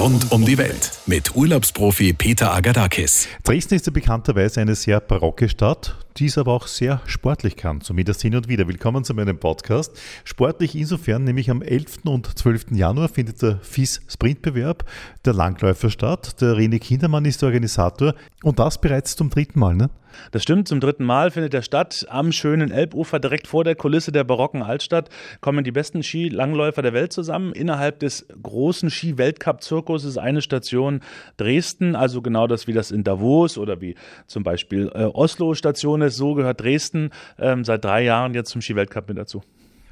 Rund um die Welt mit Urlaubsprofi Peter Agadakis. Dresden ist ja bekannterweise eine sehr barocke Stadt, die es aber auch sehr sportlich kann, zumindest hin und wieder. Willkommen zu meinem Podcast. Sportlich insofern, nämlich am 11. und 12. Januar findet der FIS-Sprintbewerb der Langläufer statt. Der René Kindermann ist der Organisator und das bereits zum dritten Mal, ne? Das stimmt, zum dritten Mal findet er statt am schönen Elbufer, direkt vor der Kulisse der barocken Altstadt, kommen die besten Skilangläufer der Welt zusammen. Innerhalb des großen Ski-Weltcup-Zirkus ist eine Station Dresden, also genau das wie das in Davos oder wie zum Beispiel äh, Oslo-Station ist. So gehört Dresden ähm, seit drei Jahren jetzt zum Ski-Weltcup mit dazu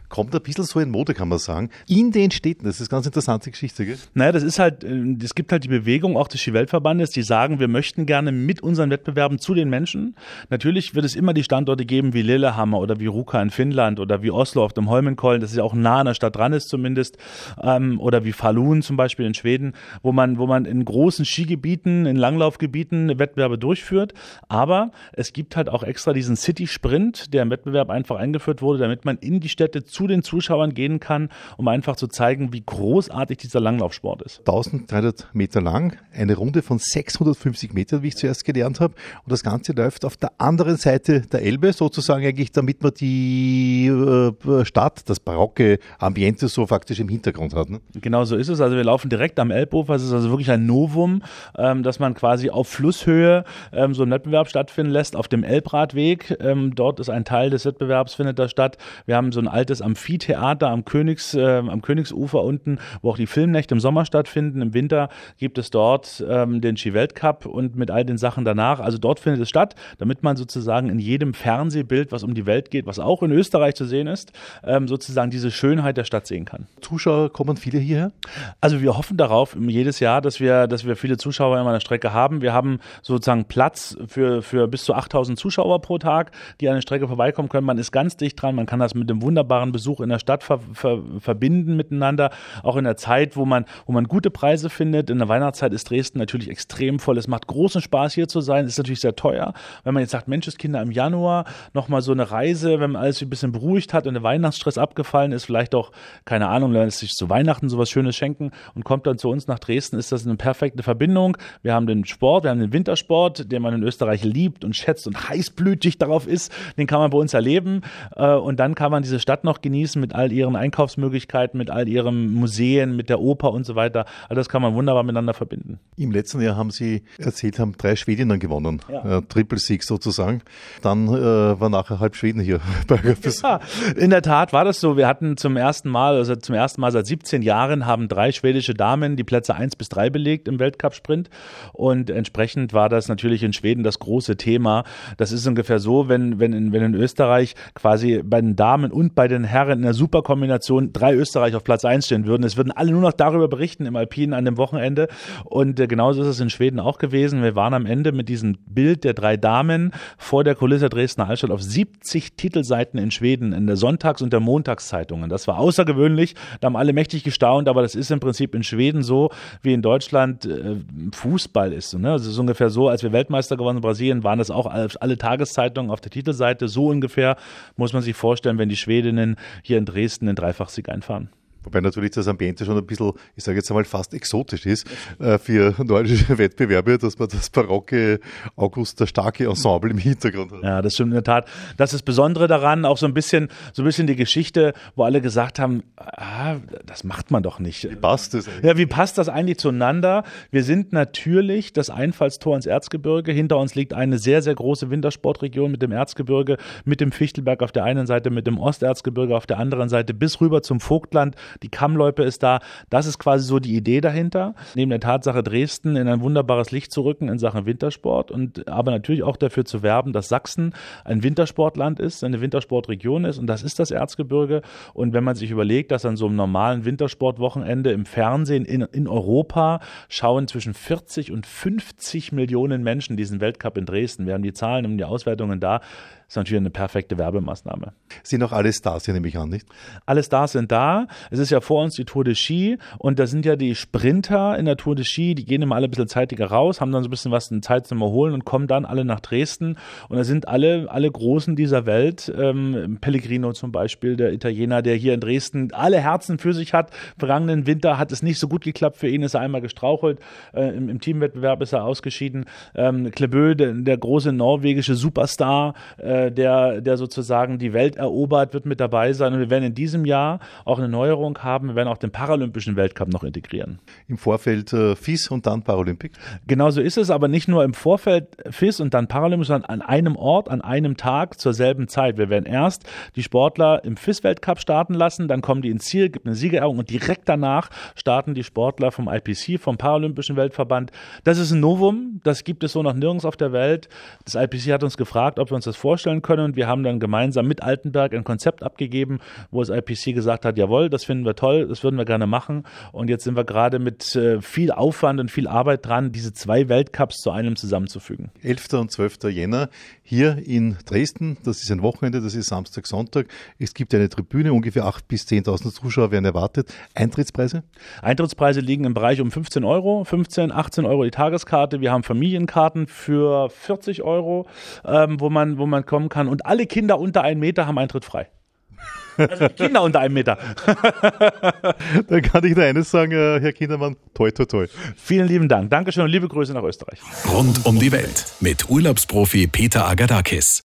kommt ein bisschen so in Mode, kann man sagen. In den Städten, das ist eine ganz interessante Geschichte, gell? Naja, das ist halt, äh, es gibt halt die Bewegung auch des Skiweltverbandes, die sagen, wir möchten gerne mit unseren Wettbewerben zu den Menschen. Natürlich wird es immer die Standorte geben wie Lillehammer oder wie Ruka in Finnland oder wie Oslo auf dem Holmenkollen, das ist ja auch nah an der Stadt dran ist zumindest, ähm, oder wie Falun zum Beispiel in Schweden, wo man, wo man in großen Skigebieten, in Langlaufgebieten Wettbewerbe durchführt. Aber es gibt halt auch extra diesen City Sprint, der im Wettbewerb einfach eingeführt wurde, damit man in die Städte zu den Zuschauern gehen kann, um einfach zu zeigen, wie großartig dieser Langlaufsport ist. 1300 Meter lang, eine Runde von 650 Metern, wie ich zuerst gelernt habe. Und das Ganze läuft auf der anderen Seite der Elbe, sozusagen eigentlich, damit man die äh, Stadt, das barocke Ambiente so faktisch im Hintergrund hat. Ne? Genau so ist es. Also wir laufen direkt am Elbufer. Es ist also wirklich ein Novum, ähm, dass man quasi auf Flusshöhe ähm, so einen Wettbewerb stattfinden lässt, auf dem Elbradweg. Ähm, dort ist ein Teil des Wettbewerbs, findet da statt. Wir haben so ein altes Amphitheater am, Königs, äh, am Königsufer unten, wo auch die Filmnächte im Sommer stattfinden. Im Winter gibt es dort ähm, den Ski-Weltcup und mit all den Sachen danach. Also dort findet es statt, damit man sozusagen in jedem Fernsehbild, was um die Welt geht, was auch in Österreich zu sehen ist, ähm, sozusagen diese Schönheit der Stadt sehen kann. Zuschauer kommen viele hierher? Also wir hoffen darauf jedes Jahr, dass wir, dass wir viele Zuschauer in meiner Strecke haben. Wir haben sozusagen Platz für, für bis zu 8000 Zuschauer pro Tag, die an der Strecke vorbeikommen können. Man ist ganz dicht dran. Man kann das mit dem wunderbaren Besuch in der Stadt ver, ver, verbinden miteinander. Auch in der Zeit, wo man, wo man gute Preise findet. In der Weihnachtszeit ist Dresden natürlich extrem voll. Es macht großen Spaß hier zu sein. Ist natürlich sehr teuer. Wenn man jetzt sagt, Menscheskinder im Januar nochmal so eine Reise, wenn man alles ein bisschen beruhigt hat und der Weihnachtsstress abgefallen ist, vielleicht auch, keine Ahnung, lässt sich zu Weihnachten sowas Schönes schenken und kommt dann zu uns nach Dresden, ist das eine perfekte Verbindung. Wir haben den Sport, wir haben den Wintersport, den man in Österreich liebt und schätzt und heißblütig darauf ist. Den kann man bei uns erleben. Äh, und dann kann man diese Stadt noch genießen mit all ihren Einkaufsmöglichkeiten, mit all ihren Museen, mit der Oper und so weiter. All das kann man wunderbar miteinander verbinden. Im letzten Jahr haben Sie erzählt, haben drei Schwedinnen gewonnen. Ja. Äh, Triple Six sozusagen. Dann äh, war nachher halb Schweden hier. ja, in der Tat war das so. Wir hatten zum ersten Mal, also zum ersten Mal seit 17 Jahren haben drei schwedische Damen die Plätze eins bis drei belegt im Weltcup-Sprint. Und entsprechend war das natürlich in Schweden das große Thema. Das ist ungefähr so, wenn, wenn, in, wenn in Österreich quasi bei den Damen und bei den Herren in der Superkombination drei Österreich auf Platz eins stehen würden. Es würden alle nur noch darüber berichten im Alpinen an dem Wochenende. Und äh, genauso ist es in Schweden auch gewesen. Wir waren am Ende mit diesem Bild der drei Damen vor der Kulisse Dresdner Altstadt auf 70 Titelseiten in Schweden in der Sonntags- und der Montagszeitungen. Das war außergewöhnlich. Da haben alle mächtig gestaunt, aber das ist im Prinzip in Schweden so, wie in Deutschland äh, Fußball ist. Ne? Also es ist ungefähr so, als wir Weltmeister gewonnen in Brasilien, waren das auch alle Tageszeitungen auf der Titelseite. So ungefähr muss man sich vorstellen, wenn die Schwedinnen hier in Dresden den Dreifachsieg einfahren. Wobei natürlich das Ambiente schon ein bisschen, ich sage jetzt einmal, fast exotisch ist äh, für nordische Wettbewerbe, dass man das barocke August, der starke Ensemble im Hintergrund hat. Ja, das stimmt in der Tat. Das ist das Besondere daran, auch so ein bisschen, so ein bisschen die Geschichte, wo alle gesagt haben, ah, das macht man doch nicht. Wie passt das eigentlich? Ja, wie passt das eigentlich zueinander? Wir sind natürlich das Einfallstor ins Erzgebirge. Hinter uns liegt eine sehr, sehr große Wintersportregion mit dem Erzgebirge, mit dem Fichtelberg auf der einen Seite, mit dem Osterzgebirge auf der anderen Seite, bis rüber zum Vogtland die Kammloipe ist da. Das ist quasi so die Idee dahinter. Neben der Tatsache, Dresden in ein wunderbares Licht zu rücken in Sachen Wintersport und aber natürlich auch dafür zu werben, dass Sachsen ein Wintersportland ist, eine Wintersportregion ist und das ist das Erzgebirge. Und wenn man sich überlegt, dass an so einem normalen Wintersportwochenende im Fernsehen in, in Europa schauen zwischen 40 und 50 Millionen Menschen diesen Weltcup in Dresden. Wir haben die Zahlen und die Auswertungen da ist natürlich eine perfekte Werbemaßnahme. Sind auch alle Stars hier, nehme ich an, nicht? Alle Stars sind da. Es ist ja vor uns die Tour de Ski und da sind ja die Sprinter in der Tour de Ski, die gehen immer alle ein bisschen zeitiger raus, haben dann so ein bisschen was in Zeit zum Erholen und kommen dann alle nach Dresden. Und da sind alle, alle Großen dieser Welt, ähm, Pellegrino zum Beispiel, der Italiener, der hier in Dresden alle Herzen für sich hat. Vergangenen Winter hat es nicht so gut geklappt für ihn, ist er einmal gestrauchelt. Äh, im, im, Teamwettbewerb ist er ausgeschieden. Ähm, Klebö, der, der, große norwegische Superstar, äh, der, der sozusagen die Welt erobert, wird mit dabei sein. Und wir werden in diesem Jahr auch eine Neuerung haben. Wir werden auch den Paralympischen Weltcup noch integrieren. Im Vorfeld äh, FIS und dann Paralympic? Genau so ist es, aber nicht nur im Vorfeld FIS und dann Paralympic, sondern an einem Ort, an einem Tag zur selben Zeit. Wir werden erst die Sportler im FIS-Weltcup starten lassen, dann kommen die ins Ziel, gibt eine Siegerehrung und direkt danach starten die Sportler vom IPC, vom Paralympischen Weltverband. Das ist ein Novum, das gibt es so noch nirgends auf der Welt. Das IPC hat uns gefragt, ob wir uns das vorstellen können und wir haben dann gemeinsam mit Altenberg ein Konzept abgegeben, wo das IPC gesagt hat, jawohl, das finden wir toll, das würden wir gerne machen und jetzt sind wir gerade mit äh, viel Aufwand und viel Arbeit dran, diese zwei Weltcups zu einem zusammenzufügen. 11. und 12. Jänner hier in Dresden, das ist ein Wochenende, das ist Samstag, Sonntag. Es gibt eine Tribüne, ungefähr 8.000 bis 10.000 Zuschauer werden erwartet. Eintrittspreise? Eintrittspreise liegen im Bereich um 15 Euro, 15, 18 Euro die Tageskarte. Wir haben Familienkarten für 40 Euro, ähm, wo, man, wo man kommen kann. Und alle Kinder unter einen Meter haben Eintritt frei. Also Kinder unter einem Meter. Dann kann ich nur eines sagen, äh, Herr Kindermann, toi, toi, toi. Vielen lieben Dank. Dankeschön und liebe Grüße nach Österreich. Rund um die Welt mit Urlaubsprofi Peter Agadakis.